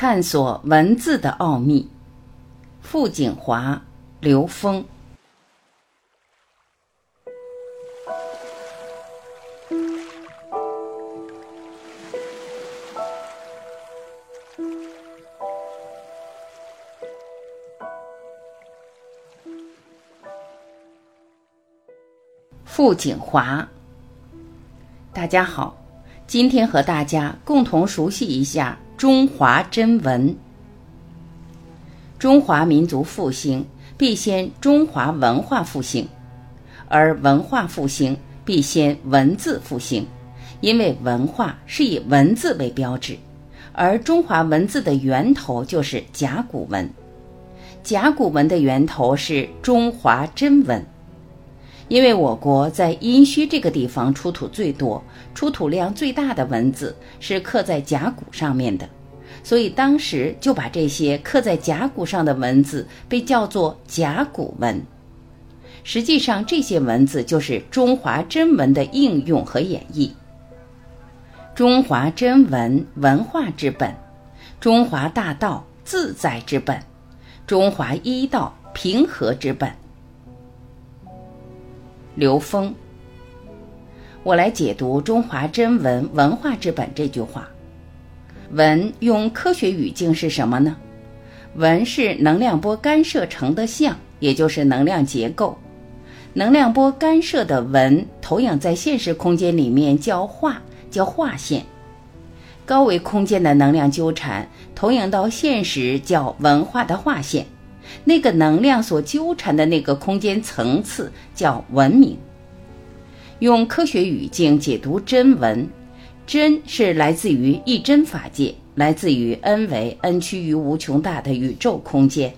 探索文字的奥秘。傅景华、刘峰。傅景华，大家好，今天和大家共同熟悉一下中华真文。中华民族复兴必先中华文化复兴，而文化复兴必先文字复兴，因为文化是以文字为标志，而中华文字的源头就是甲骨文，甲骨文的源头是中华真文。因为我国在殷墟这个地方出土最多、出土量最大的文字是刻在甲骨上面的，所以当时就把这些刻在甲骨上的文字被叫做甲骨文。实际上，这些文字就是中华真文的应用和演绎。中华真文，文化之本；中华大道，自在之本；中华医道，平和之本。刘峰，我来解读“中华真文，文化之本”这句话。文用科学语境是什么呢？文是能量波干涉成的像，也就是能量结构。能量波干涉的文投影在现实空间里面叫画，叫画线。高维空间的能量纠缠投影到现实叫文化的画线。那个能量所纠缠的那个空间层次叫文明。用科学语境解读真文，真是来自于一真法界，来自于 n 维 n 趋于无穷大的宇宙空间。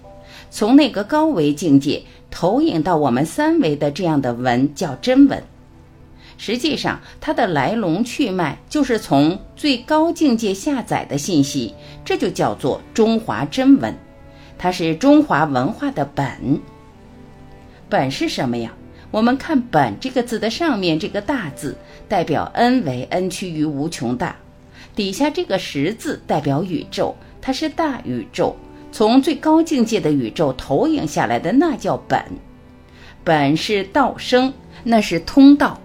从那个高维境界投影到我们三维的这样的文叫真文。实际上，它的来龙去脉就是从最高境界下载的信息，这就叫做中华真文。它是中华文化的本。本是什么呀？我们看“本”这个字的上面这个大字，代表 n 为 n 趋于无穷大，底下这个十字代表宇宙，它是大宇宙，从最高境界的宇宙投影下来的，那叫本。本是道生，那是通道。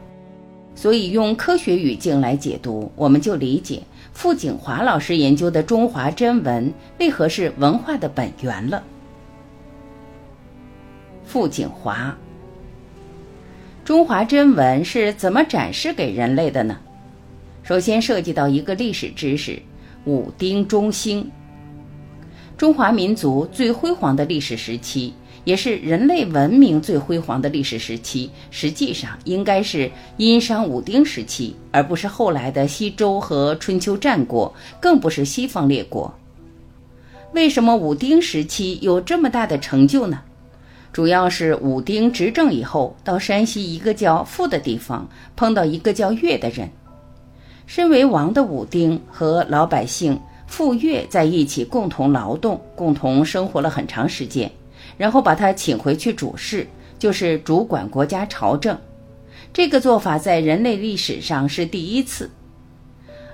所以用科学语境来解读，我们就理解。傅景华老师研究的中华真文为何是文化的本源了？傅景华，中华真文是怎么展示给人类的呢？首先涉及到一个历史知识：武丁中兴，中华民族最辉煌的历史时期。也是人类文明最辉煌的历史时期，实际上应该是殷商武丁时期，而不是后来的西周和春秋战国，更不是西方列国。为什么武丁时期有这么大的成就呢？主要是武丁执政以后，到山西一个叫傅的地方，碰到一个叫岳的人。身为王的武丁和老百姓傅岳在一起共同劳动，共同生活了很长时间。然后把他请回去主事，就是主管国家朝政。这个做法在人类历史上是第一次。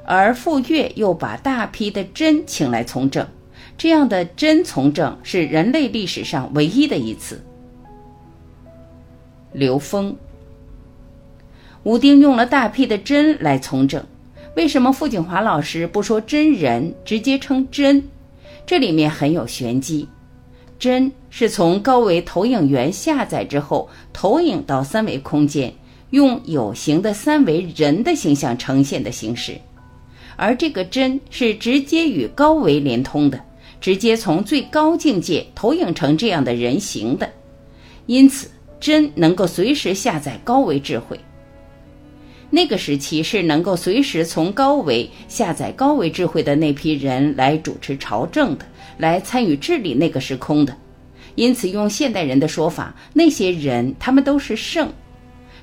而傅说又把大批的真请来从政，这样的真从政是人类历史上唯一的一次。刘峰，武丁用了大批的真来从政，为什么傅景华老师不说真人，直接称真？这里面很有玄机。真是从高维投影源下载之后，投影到三维空间，用有形的三维人的形象呈现的形式，而这个真是直接与高维连通的，直接从最高境界投影成这样的人形的，因此真能够随时下载高维智慧。那个时期是能够随时从高维下载高维智慧的那批人来主持朝政的。来参与治理那个时空的，因此用现代人的说法，那些人他们都是圣，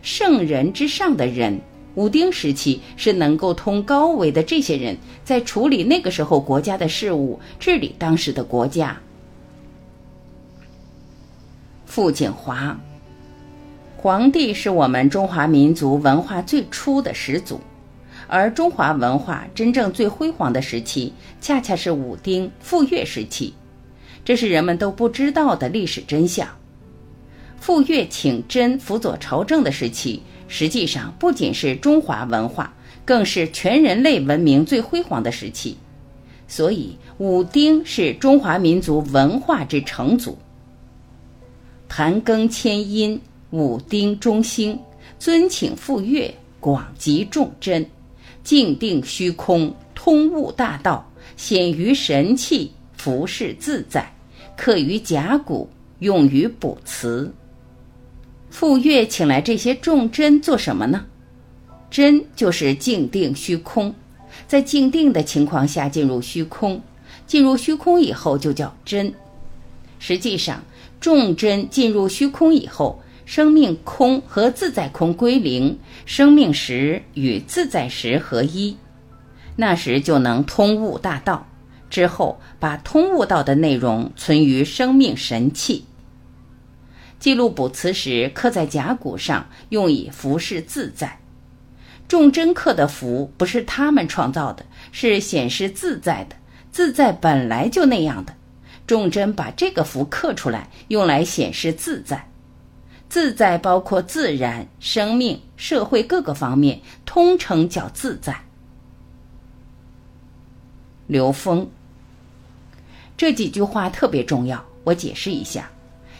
圣人之上的人。武丁时期是能够通高维的这些人，在处理那个时候国家的事务，治理当时的国家。傅景华，皇帝是我们中华民族文化最初的始祖，而中华文化真正最辉煌的时期，恰恰是武丁傅说时期，这是人们都不知道的历史真相。傅说请真辅佐朝政的时期，实际上不仅是中华文化，更是全人类文明最辉煌的时期。所以，武丁是中华民族文化之成祖。盘庚迁殷，武丁中兴，尊请傅说，广集众真，静定虚空，通悟大道，显于神气，服饰自在，刻于甲骨，用于卜辞。赴月请来这些众真做什么呢？真就是静定虚空。在静定的情况下进入虚空，进入虚空以后就叫真。实际上，众真进入虚空以后，生命空和自在空归零，生命时与自在时合一，那时就能通悟大道。之后把通悟道的内容存于生命神器，记录卜辞时刻在甲骨上，用以服饰自在。众真刻的符不是他们创造的，是显示自在的。自在本来就那样的，众真把这个符刻出来，用来显示自在。自在包括自然、生命、社会各个方面，通称叫自在。刘峰这几句话特别重要，我解释一下，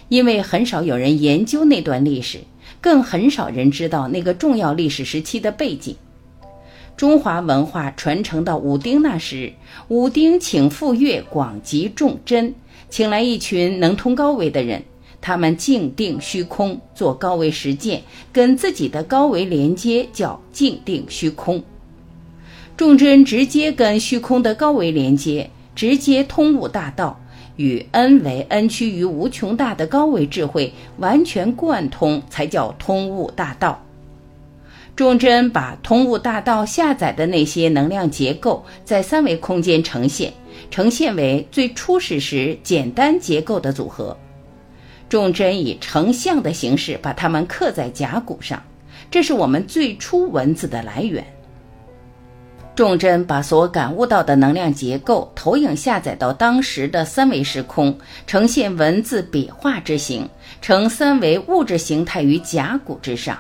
因为很少有人研究那段历史。更很少人知道那个重要历史时期的背景。中华文化传承到武丁那时，武丁请傅说广集众真，请来一群能通高维的人，他们静定虚空，做高维实践，跟自己的高维连接，叫静定虚空。众真直接跟虚空的高维连接，直接通悟大道。与 n 为 n 趋于无穷大的高维智慧完全贯通，才叫通悟大道。众真把通悟大道下载的那些能量结构，在三维空间呈现，呈现为最初始时简单结构的组合。众真以成像的形式把它们刻在甲骨上，这是我们最初文字的来源。众真把所感悟到的能量结构投影下载到当时的三维时空，呈现文字笔画之形，呈三维物质形态于甲骨之上，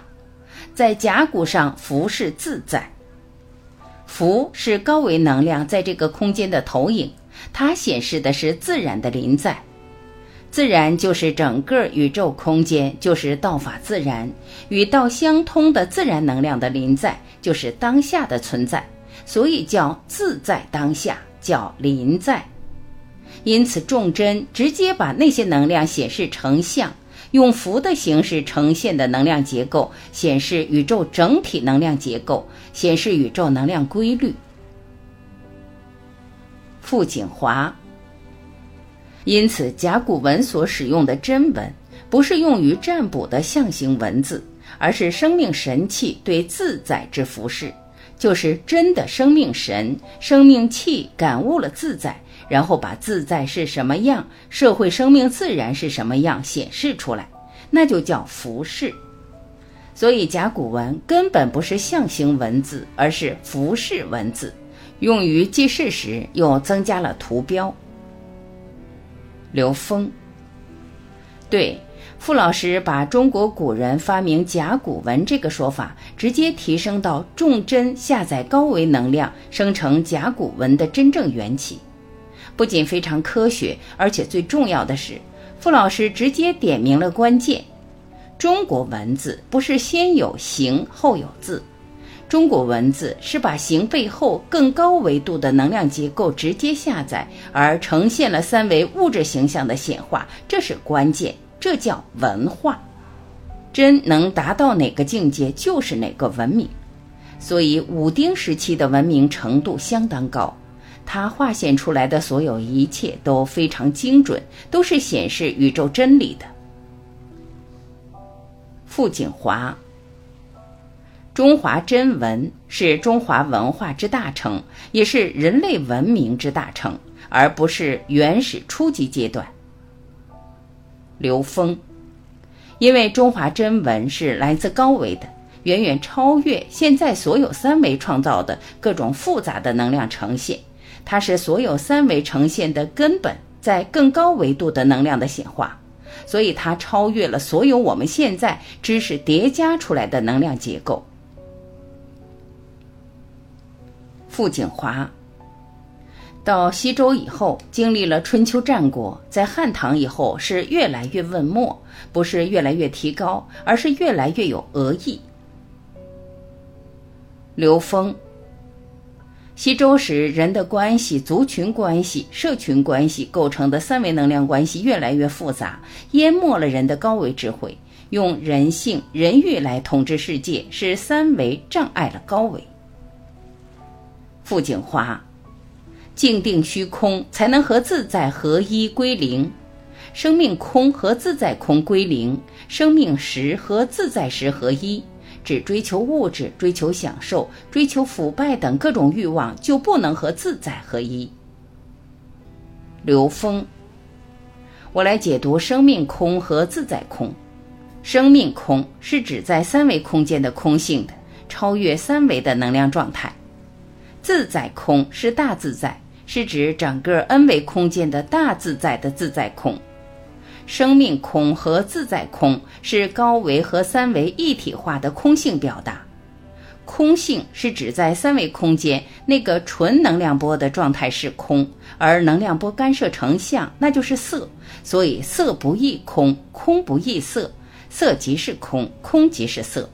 在甲骨上浮是自在。浮是高维能量在这个空间的投影，它显示的是自然的临在。自然就是整个宇宙空间，就是道法自然，与道相通的自然能量的临在，就是当下的存在。所以叫自在当下，叫临在。因此，众真直接把那些能量显示成像，用符的形式呈现的能量结构，显示宇宙整体能量结构，显示宇宙能量规律。傅景华。因此，甲骨文所使用的真文，不是用于占卜的象形文字，而是生命神气对自在之服饰。就是真的生命神、生命气感悟了自在，然后把自在是什么样，社会生命自然是什么样显示出来，那就叫服饰。所以甲骨文根本不是象形文字，而是服饰文字，用于记事时又增加了图标。刘峰，对。傅老师把中国古人发明甲骨文这个说法，直接提升到重真下载高维能量生成甲骨文的真正缘起，不仅非常科学，而且最重要的是，傅老师直接点明了关键：中国文字不是先有形后有字，中国文字是把形背后更高维度的能量结构直接下载，而呈现了三维物质形象的显化，这是关键。这叫文化，真能达到哪个境界就是哪个文明。所以武丁时期的文明程度相当高，它画现出来的所有一切都非常精准，都是显示宇宙真理的。傅景华，中华真文是中华文化之大成，也是人类文明之大成，而不是原始初级阶段。刘峰，因为中华真文是来自高维的，远远超越现在所有三维创造的各种复杂的能量呈现。它是所有三维呈现的根本，在更高维度的能量的显化，所以它超越了所有我们现在知识叠加出来的能量结构。傅景华。到西周以后，经历了春秋战国，在汉唐以后是越来越问墨，不是越来越提高，而是越来越有俄意。刘峰，西周时人的关系、族群关系、社群关系构成的三维能量关系越来越复杂，淹没了人的高维智慧，用人性、人欲来统治世界，使三维障碍了高维。傅景华。静定虚空，才能和自在合一归零；生命空和自在空归零，生命实和自在实合一。只追求物质、追求享受、追求腐败等各种欲望，就不能和自在合一。刘峰，我来解读生命空和自在空。生命空是指在三维空间的空性的，超越三维的能量状态；自在空是大自在。是指整个 n 维空间的大自在的自在空，生命空和自在空是高维和三维一体化的空性表达。空性是指在三维空间那个纯能量波的状态是空，而能量波干涉成像，那就是色。所以色不异空，空不异色，色即是空，空即是色。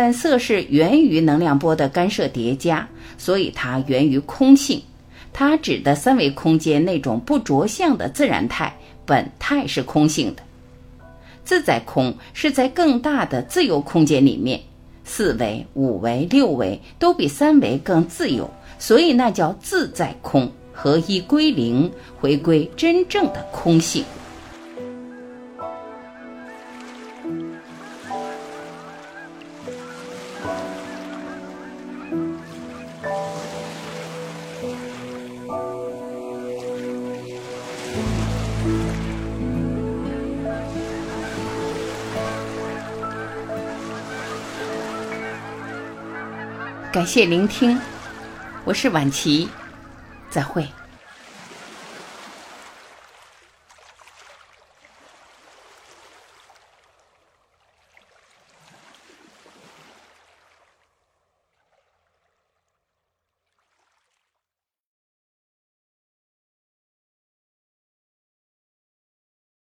但色是源于能量波的干涉叠加，所以它源于空性。它指的三维空间那种不着相的自然态本态是空性的，自在空是在更大的自由空间里面，四维、五维、六维都比三维更自由，所以那叫自在空，合一归零，回归真正的空性。感谢聆听，我是婉琪，再会。